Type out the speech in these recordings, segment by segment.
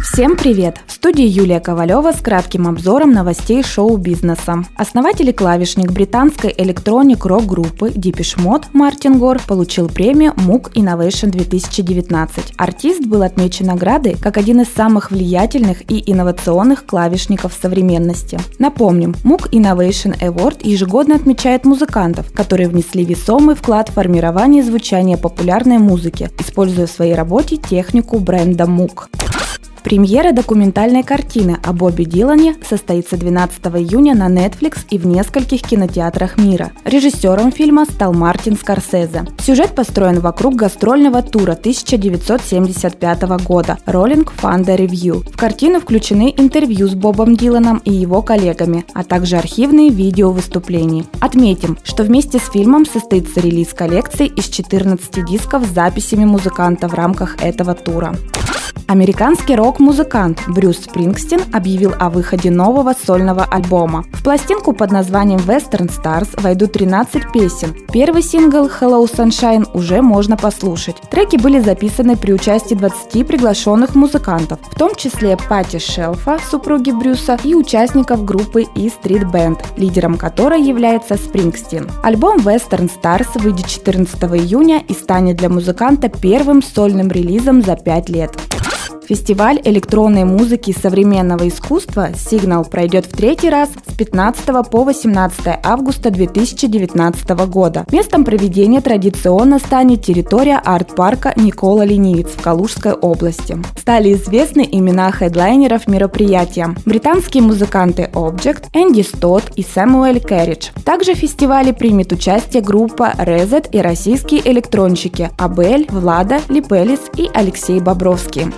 Всем привет! В студии Юлия Ковалева с кратким обзором новостей шоу-бизнеса. Основатель и клавишник британской электроник рок-группы Deepish Mode Мартин Гор получил премию MOOC Innovation 2019. Артист был отмечен наградой как один из самых влиятельных и инновационных клавишников современности. Напомним, MOOC Innovation Award ежегодно отмечает музыкантов, которые внесли весомый вклад в формирование звучания популярной музыки, используя в своей работе технику бренда MOOC. Премьера документальной картины о Бобби Дилане состоится 12 июня на Netflix и в нескольких кинотеатрах мира. Режиссером фильма стал Мартин Скорсезе. Сюжет построен вокруг гастрольного тура 1975 года Rolling Thunder Review. В картину включены интервью с Бобом Диланом и его коллегами, а также архивные видео выступлений. Отметим, что вместе с фильмом состоится релиз коллекции из 14 дисков с записями музыканта в рамках этого тура. Американский рок-музыкант Брюс Спрингстин объявил о выходе нового сольного альбома. В пластинку под названием Western Stars войдут 13 песен. Первый сингл Hello Sunshine уже можно послушать. Треки были записаны при участии 20 приглашенных музыкантов, в том числе Пати Шелфа, супруги Брюса, и участников группы E Street Band, лидером которой является Спрингстин. Альбом Western Stars выйдет 14 июня и станет для музыканта первым сольным релизом за 5 лет. Фестиваль электронной музыки и современного искусства «Сигнал» пройдет в третий раз с 15 по 18 августа 2019 года. Местом проведения традиционно станет территория арт-парка Никола Ленивец в Калужской области. Стали известны имена хедлайнеров мероприятия – британские музыканты Object, Энди Стот и Сэмуэль Кэрридж. Также в фестивале примет участие группа Резет и российские электронщики Абель, Влада, Липелис и Алексей Бобровский.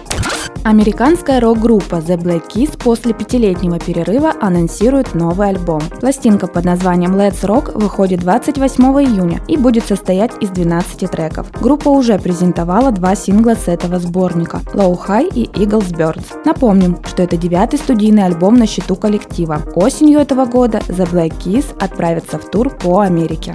Американская рок-группа The Black Keys после пятилетнего перерыва анонсирует новый альбом. Пластинка под названием Let's Rock выходит 28 июня и будет состоять из 12 треков. Группа уже презентовала два сингла с этого сборника – Low High и Eagles Birds. Напомним, что это девятый студийный альбом на счету коллектива. Осенью этого года The Black Keys отправятся в тур по Америке.